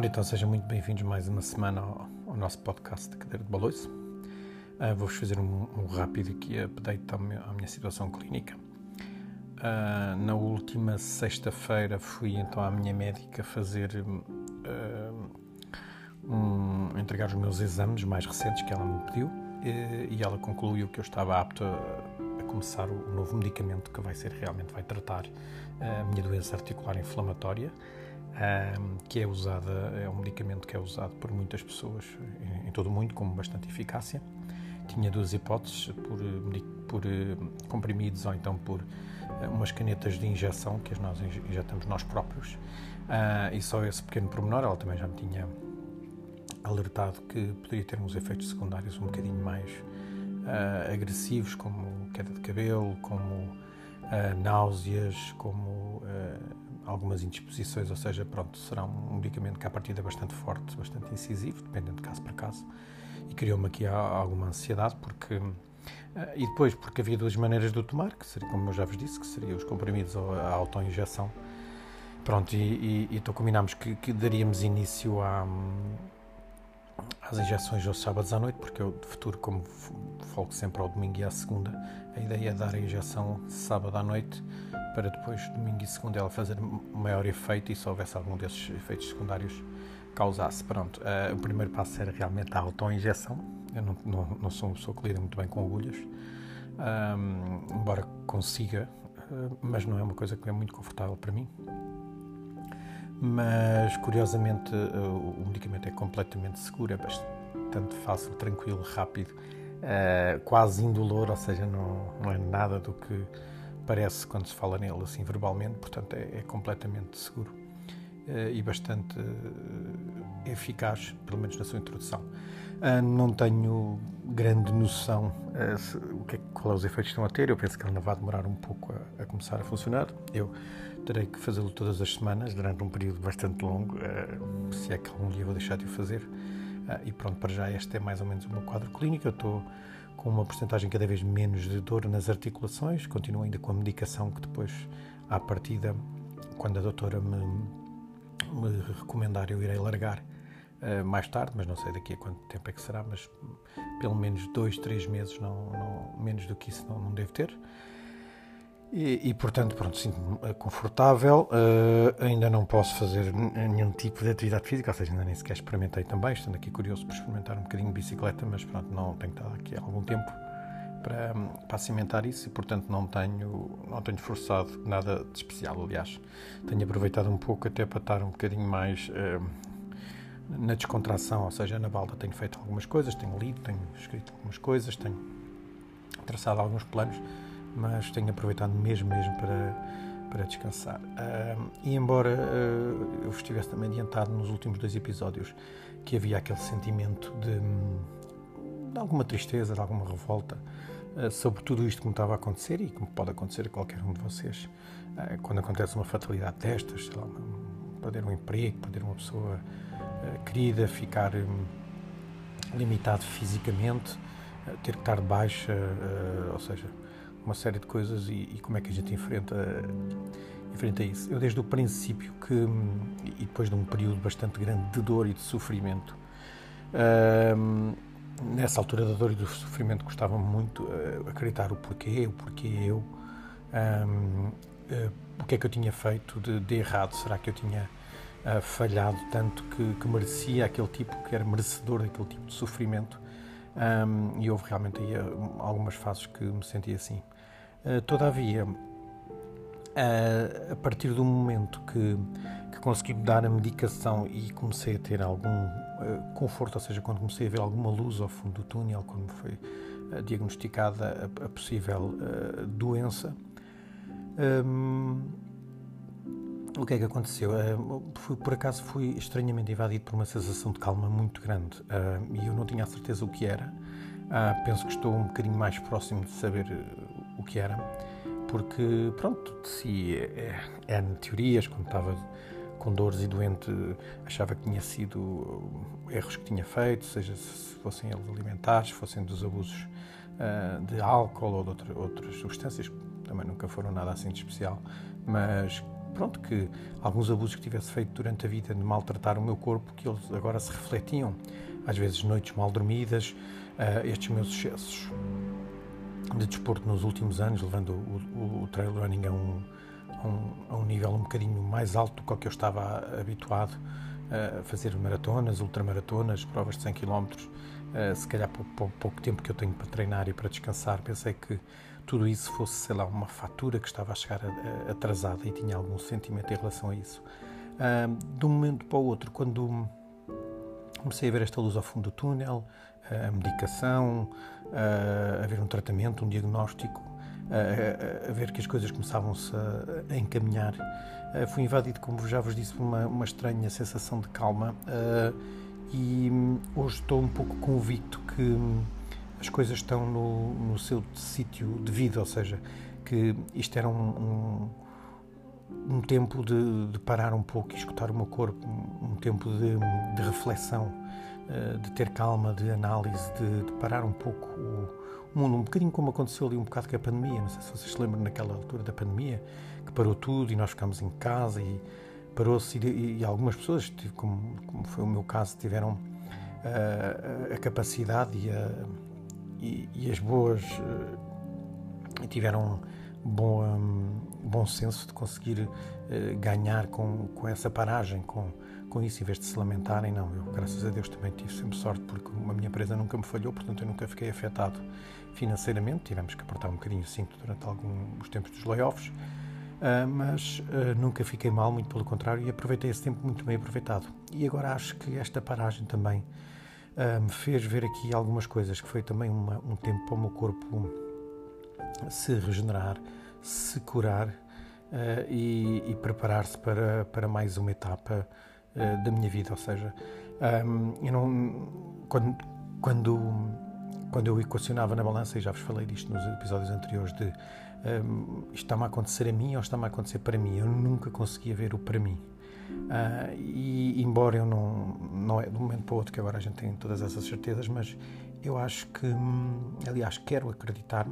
Ora então, sejam muito bem-vindos mais uma semana ao, ao, nosso podcast da Cadeira de Baloiço. Uh, Vou-vos fazer um, um, rápido aqui update à minha, à minha situação clínica. Uh, na última sexta-feira fui então à minha médica fazer uh, um, entregar os meus exames mais recentes que ela me pediu e, e ela concluiu que eu estava apto a, a, começar o novo medicamento que vai ser realmente vai tratar a minha doença articular inflamatória que é usada, é um medicamento que é usado por muitas pessoas em, todo o mundo com bastante eficácia. Tinha duas hipóteses, por, por eh, comprimidos ou então por eh, umas canetas de injeção que nós injetamos nós próprios. Ah, e só esse pequeno pormenor, ela também já me tinha alertado que poderia ter uns efeitos secundários um bocadinho mais uh, agressivos, como queda de cabelo, como uh, náuseas, como algumas indisposições, ou seja, pronto, será um medicamento que à partida é bastante forte, bastante incisivo, dependendo de caso para caso, e criou-me aqui alguma ansiedade, porque uh, e depois porque havia duas maneiras de o tomar, que seria, como eu já vos disse, que seriam os comprimidos ou a autoinjeção. Pronto, e, e, então combinámos que, que, daríamos início à, às injeções aos sábados à noite, porque eu de futuro, como folgo sempre ao domingo e à segunda, a ideia é dar a injeção sábado à noite para depois, domingo e segunda, ela fazer maior efeito e se houvesse algum desses efeitos secundários causasse. Pronto, uh, o primeiro passo era realmente a autoinjeção. Eu não, não, não sou uma pessoa que lida muito bem com agulhas, um, embora consiga, uh, mas não é uma coisa que é muito confortável para mim. Mas, curiosamente, uh, o medicamento é completamente seguro, é bastante fácil, tranquilo, rápido, quase indolor, ou seja, não, não é nada do que parece quando se fala nele assim verbalmente, portanto é, é completamente seguro uh, e bastante eficaz, pelo menos na sua introdução. Uh, não tenho grande noção o que é, qual é os efeitos que estão a ter, eu penso que ele ainda vai demorar um pouco a, a começar a funcionar. Eu terei que fazê-lo todas as semanas, durante um período bastante longo, se é que algum dia vou deixar de o fazer. e pronto, para já este é mais ou menos meu quadro clínico. Eu estou com uma porcentagem cada vez menos de dor nas articulações, continuo ainda com a medicação que depois, à partida, quando a doutora me, me recomendar, eu irei largar uh, mais tarde, mas não sei daqui a quanto tempo é que será, mas pelo menos dois, três meses, não, não menos do que isso não, não devo ter. E, e, portanto, pronto, sinto-me eh, confortável. Uh, ainda não posso fazer nenhum tipo de atividade física, ou seja, ainda nem sequer experimentei também. Estando aqui curioso por experimentar um bocadinho de bicicleta, mas pronto, não tenho estado aqui há algum tempo para, para cimentar isso e, portanto, não tenho, não tenho forçado nada de especial. Aliás, tenho aproveitado um pouco até para estar um bocadinho mais uh, na descontração, ou seja, na balda tenho feito algumas coisas, tenho lido, tenho escrito algumas coisas, tenho traçado alguns planos mas tenho aproveitado mesmo, mesmo para, para descansar. Uh, e embora uh, eu estivesse também adiantado nos últimos dois episódios que havia aquele sentimento de, de alguma tristeza, de alguma revolta uh, sobre tudo isto que me estava a acontecer e que pode acontecer a qualquer um de vocês, quando acontece uma fatalidade destas, sei lá, perder um emprego, perder uma pessoa querida, ficar um, limitado fisicamente, ter que estar de baixa, ou seja, uma série de coisas e, e, como é que a gente enfrenta, enfrenta isso. Eu desde o princípio que, e depois de um período bastante grande de dor e de sofrimento, hum, nessa altura da dor e do sofrimento gostava muito uh, acreditar o porquê, o porquê eu, uh, o que é que eu tinha feito de, de errado, será que eu tinha uh, falhado tanto que, que, merecia aquele tipo, que era merecedor daquele tipo de sofrimento um, e houve realmente aí algumas fases que me senti assim. Uh, todavia, uh, a partir do momento que, que consegui dar a medicação e comecei a ter algum uh, conforto, ou seja, quando comecei a ver alguma luz ao fundo do túnel, quando me foi diagnosticada a, a possível doença, um, o que é que aconteceu? Uh, fui, por acaso fui estranhamente invadido por uma sensação de calma muito grande uh, e eu não tinha a certeza o que era. Uh, penso que estou um bocadinho mais próximo de saber o que era, porque, pronto, de si é, é, teorias, quando estava com dores e doente, achava que tinha sido erros que tinha feito, seja se fossem eles alimentares, fossem dos abusos de álcool ou de outra, outras substâncias, também nunca foram nada assim de especial, mas pronto, que alguns abusos que tivesse feito durante a vida de maltratar o meu corpo, que eles agora se refletiam. Às vezes noites mal dormidas, uh, estes meus excessos de desporto nos últimos anos, levando o, o, o trail running a um, a um, a um, nível um bocadinho mais alto do que eu estava habituado a fazer maratonas, ultramaratonas, provas de 100 km, uh, se calhar por, pouco tempo que eu tenho para treinar e para descansar, pensei que tudo isso fosse, sei lá, uma fatura que estava a chegar atrasada e tinha algum sentimento em relação a isso. De um momento para o outro, quando comecei a ver esta luz ao fundo do túnel, a medicação, a ver um tratamento, um diagnóstico, a, ver que as coisas começavam-se a, encaminhar, fui invadido, como já vos disse, por uma, uma estranha sensação de calma e hoje estou um pouco convicto que as coisas estão no, no seu sítio devido, ou seja, que isto era um, um, um tempo de, de, parar um pouco e escutar o meu corpo, um, um tempo de, de reflexão, uh, de ter calma, de análise, de, de parar um pouco o, mundo, um bocadinho como aconteceu ali um bocado com a pandemia, não sei se vocês se lembram naquela altura da pandemia, que parou tudo e nós ficámos em casa e parou-se e, e, algumas pessoas, como, como, foi o meu caso, tiveram uh, a capacidade e, a, e, as boas uh, tiveram bom, um, bom senso de conseguir uh, ganhar com, com essa paragem, com, com isso, em vez de se lamentarem, não, eu graças a Deus também tive sempre sorte porque a minha empresa nunca me falhou, portanto eu nunca fiquei afetado financeiramente, tivemos que apertar um bocadinho o cinto durante alguns tempos dos layoffs, Uh, mas uh, nunca fiquei mal, muito pelo contrário, e aproveitei esse tempo muito bem aproveitado. E agora acho que esta paragem também uh, me fez ver aqui algumas coisas, que foi também uma, um tempo para o meu corpo se regenerar, se curar e, e preparar-se para, para mais uma etapa da minha vida. Ou seja, um, eu não, quando, quando, quando eu equacionava na balança, e já vos falei disto nos episódios anteriores, de um, está-me a acontecer a mim ou está-me a acontecer para mim. Eu nunca conseguia ver o para mim. Uh, e embora eu não, não é de um momento para o outro que agora a gente tem todas essas certezas, mas eu acho que, hum, aliás, quero acreditar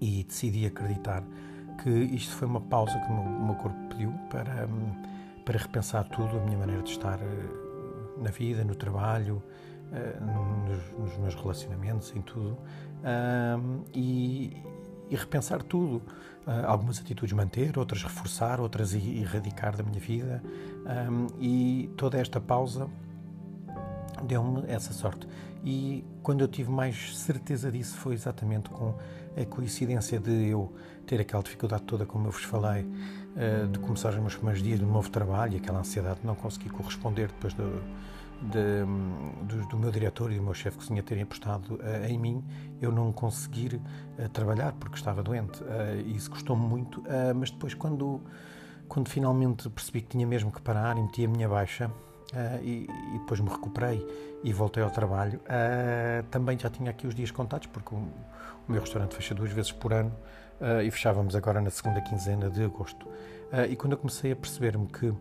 e decidi acreditar que isto foi uma pausa que o meu, o meu corpo pediu para, hum, para repensar tudo, a minha maneira de estar eh, na vida, no trabalho, uh, nos, nos, meus relacionamentos, em tudo. Uh, e, e repensar tudo. Uh, algumas atitudes manter, outras reforçar, outras erradicar da minha vida. Um, e toda esta pausa deu-me essa sorte. E quando eu tive mais certeza disso foi exatamente com a coincidência de eu ter aquela dificuldade toda, como eu vos falei, uh, de começar os meus primeiros dias de novo trabalho e aquela ansiedade de não conseguir corresponder depois do de, do, do, meu diretor e do meu chefe de cozinha terem apostado uh, em mim, eu não conseguir uh, trabalhar porque estava doente. Uh, isso custou-me muito, mas depois, quando, quando finalmente percebi que tinha mesmo que parar e meti a minha baixa e, e, depois me recuperei e voltei ao trabalho, também já tinha aqui os dias contados, porque o, o meu restaurante fecha duas vezes por ano e fechávamos agora na segunda quinzena de agosto. e quando eu comecei a perceber-me que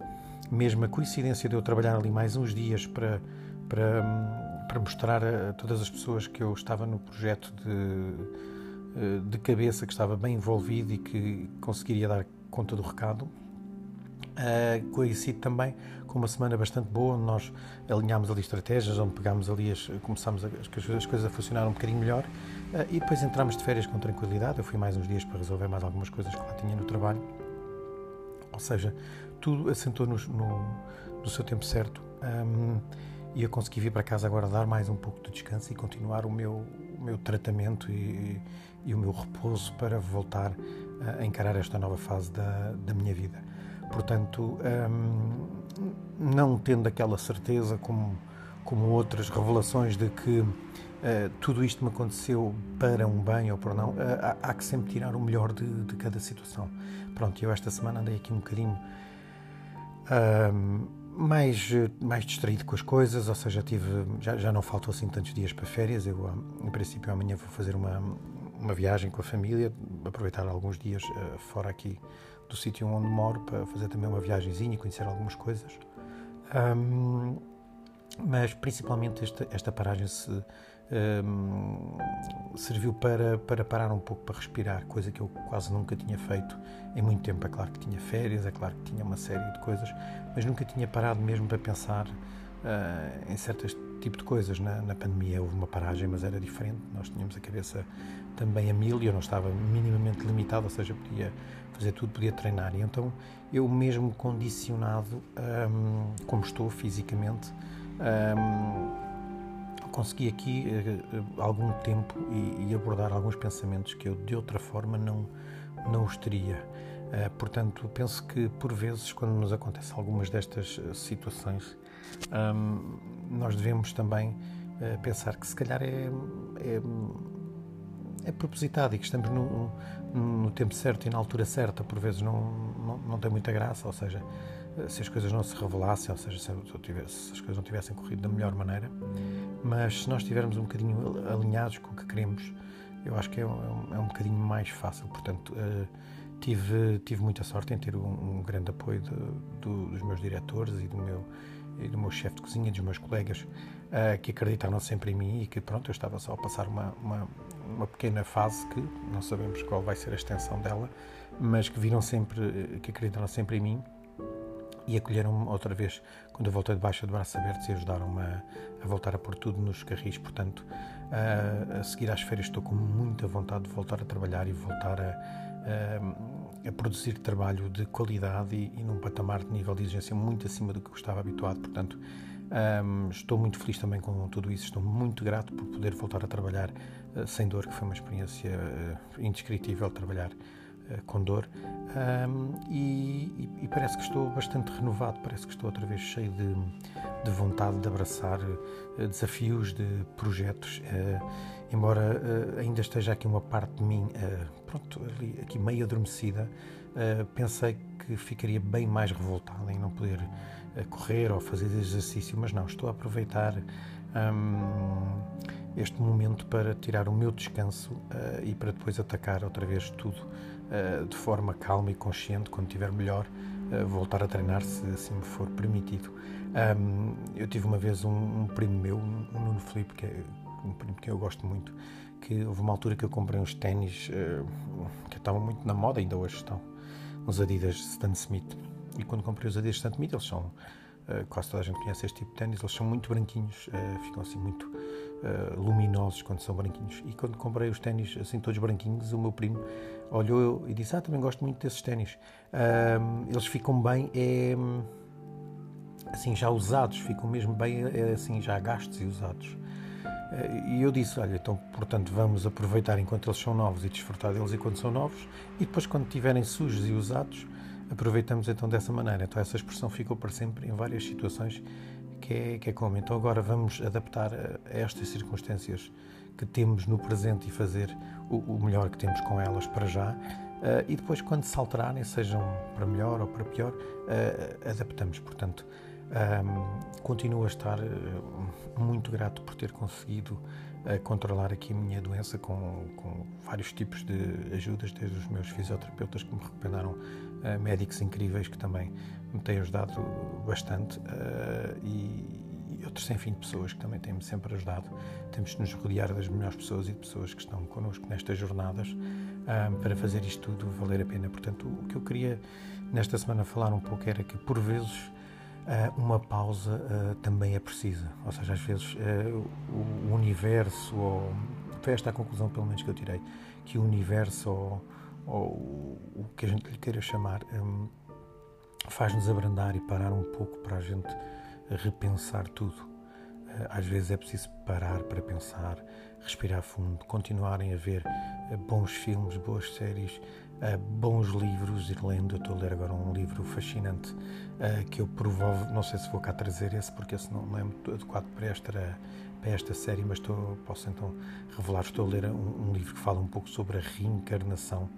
mesmo a coincidência de eu trabalhar ali mais uns dias para, para, para mostrar a todas as pessoas que eu estava no projeto de, eh, de cabeça, que estava bem envolvido e que conseguiria dar conta do recado. Uh, coincide também com uma semana bastante boa, onde nós alinhámos ali estratégias, onde pegámos ali, as, começámos as, as coisas a funcionar um bocadinho melhor uh, e depois entramos de férias com tranquilidade. Eu fui mais uns dias para resolver mais algumas coisas que lá tinha no trabalho. Ou seja, tudo assentou no, no, no seu tempo certo um, e eu consegui vir para casa agora dar mais um pouco de descanso e continuar o meu, o meu tratamento e, e o meu repouso para voltar a encarar esta nova fase da, da minha vida. Portanto, um, não tendo aquela certeza como, como outras revelações de que Uh, tudo isto me aconteceu para um bem ou para não, uh, há, há, que sempre tirar o melhor de, de, cada situação. Pronto, eu esta semana andei aqui um bocadinho mais, mais distraído com as coisas, ou seja, tive, já, já não faltam assim tantos dias para férias. Eu, em princípio, amanhã vou fazer uma, uma viagem com a família, aproveitar alguns dias uh, fora aqui do sítio onde moro para fazer também uma viagemzinha e conhecer algumas coisas. Um, mas principalmente esta, esta paragem se, um, serviu para, para parar um pouco, para respirar, coisa que eu quase nunca tinha feito em muito tempo. É claro que tinha férias, é claro que tinha uma série de coisas, mas nunca tinha parado mesmo para pensar uh, em certos tipo de coisas. Na, na pandemia houve uma paragem, mas era diferente. Nós tínhamos a cabeça também a mil e eu não estava minimamente limitado, ou seja, podia fazer tudo, podia treinar. E então eu mesmo condicionado, um, como estou fisicamente, um, consegui aqui uh, algum tempo e, abordar alguns pensamentos que eu de outra forma não, não os teria. Uh, portanto, penso que por vezes, quando nos acontecem algumas destas eh, situações, um, nós devemos também pensar que se calhar é, é, é, propositado e que estamos no, no, tempo certo e na altura certa. Por vezes não, não, não tem muita graça, ou seja, se as coisas não se revelassem, ou seja, se, se, as coisas não tivessem corrido da melhor maneira, mas se nós estivermos um bocadinho alinhados com o que queremos, eu acho que é um, é um bocadinho mais fácil. Portanto, uh, tive, tive muita sorte em ter um, um grande apoio de, do, dos meus diretores e do meu, meu chefe de cozinha, dos meus colegas, uh, que acreditaram sempre em mim e que, pronto, eu estava só a passar uma, uma, uma pequena fase que não sabemos qual vai ser a extensão dela, mas que viram sempre, que acreditaram sempre em mim e acolheram-me outra vez quando eu voltei de baixa de braços abertos e ajudaram-me a, a, voltar a pôr tudo nos carris. Portanto, a, a, seguir às férias estou com muita vontade de voltar a trabalhar e voltar a, a produzir trabalho de qualidade e, e, num patamar de nível de exigência muito acima do que eu estava habituado. Portanto, um, estou muito feliz também com tudo isso. Estou muito grato por poder voltar a trabalhar uh, sem dor, que foi uma experiência uh, indescritível trabalhar com dor. Um, e, e, parece que estou bastante renovado, parece que estou outra vez cheio de, de vontade de abraçar uh, desafios, de projetos, uh, embora uh, ainda esteja aqui uma parte de mim, pronto, ali, aqui meio adormecida, pensei que ficaria bem mais revoltado em não poder correr ou fazer exercício, mas não, estou a aproveitar um, este momento para tirar o meu descanso e para depois atacar outra vez tudo eh, de forma calma e consciente, quando estiver melhor, eh, voltar a treinar se assim me for permitido. eu tive uma vez um, um primo meu, o Nuno Felipe, que é um primo que eu gosto muito, que houve uma altura que eu comprei uns ténis uh, que estavam muito na moda, ainda hoje estão, uns Adidas Stan Smith. E quando comprei os Adidas Stan Smith, eles são, quase toda a gente conhece este tipo de ténis, eles são muito branquinhos, ficam assim muito luminosos quando são branquinhos. E quando comprei os ténis assim todos branquinhos, o meu primo olhou e disse: Ah, também gosto muito desses ténis. eles ficam bem, é, assim, já usados, ficam mesmo bem, é, assim, já gastos e usados. E eu disse: Olha, então, portanto, vamos aproveitar enquanto eles são novos e desfrutar deles enquanto são novos, e depois, quando estiverem sujos e usados, aproveitamos então dessa maneira. Então, essa expressão ficou para sempre em várias situações, que é, que é como. Então, agora vamos adaptar a, estas circunstâncias que temos no presente e fazer o, o melhor que temos com elas para já. Uh, e depois, quando se alterarem, sejam para melhor ou para pior, uh, adaptamos. Portanto, um, continuo a estar muito grato por ter conseguido controlar aqui a minha doença com, com, vários tipos de ajudas, desde os meus fisioterapeutas que me recomendaram médicos incríveis que também me têm ajudado bastante e, e outros sem fim de pessoas que também têm-me sempre ajudado. Temos de nos rodear das melhores pessoas e de pessoas que estão connosco nestas jornadas um, para fazer isto tudo valer a pena. Portanto, o que eu queria nesta semana falar um pouco era que, por vezes, uh, uma pausa uh, também é precisa. Ou seja, às vezes uh, o universo, ou, foi esta a conclusão, pelo menos, que eu tirei, que o universo, ou, ou o que a gente lhe queira chamar, um, faz-nos abrandar e parar um pouco para a gente repensar tudo. Eh, às vezes é preciso parar para pensar, respirar fundo, continuarem a ver eh, bons filmes, boas séries, bons livros, ir lendo. Eu estou a ler agora um livro fascinante que eu provovo, não sei se vou cá trazer esse, porque esse não é muito adequado para esta, para esta série, mas estou, posso então revelar. Estou a ler um, um livro que fala um pouco sobre a reencarnação,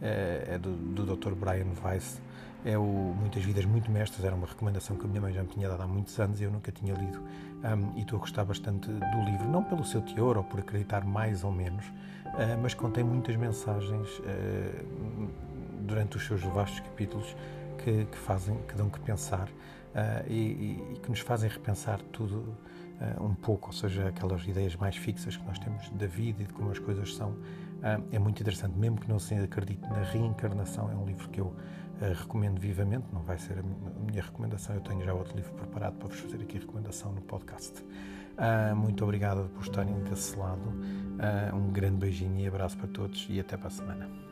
é do, do Dr. Brian Weiss é o Muitas Vidas Muito Mestras, era uma recomendação que a minha mãe já me tinha dado há muitos anos e eu nunca tinha lido. Um, e estou a gostar bastante do livro, não pelo seu teor ou por acreditar mais ou menos, uh, mas contém muitas mensagens uh, durante os seus vastos capítulos que, que fazem, que dão que pensar e, e, que nos fazem repensar tudo um pouco, ou seja, aquelas ideias mais fixas que nós temos da vida e de como as coisas são. é muito interessante, mesmo que não se acredite na reencarnação, é um livro que eu recomendo vivamente, não vai ser a minha recomendação, eu tenho já outro livro preparado para vos fazer aqui recomendação no podcast. Uh, muito obrigado por estarem desse lado. Uh, um grande beijinho e abraço para todos e até para a semana.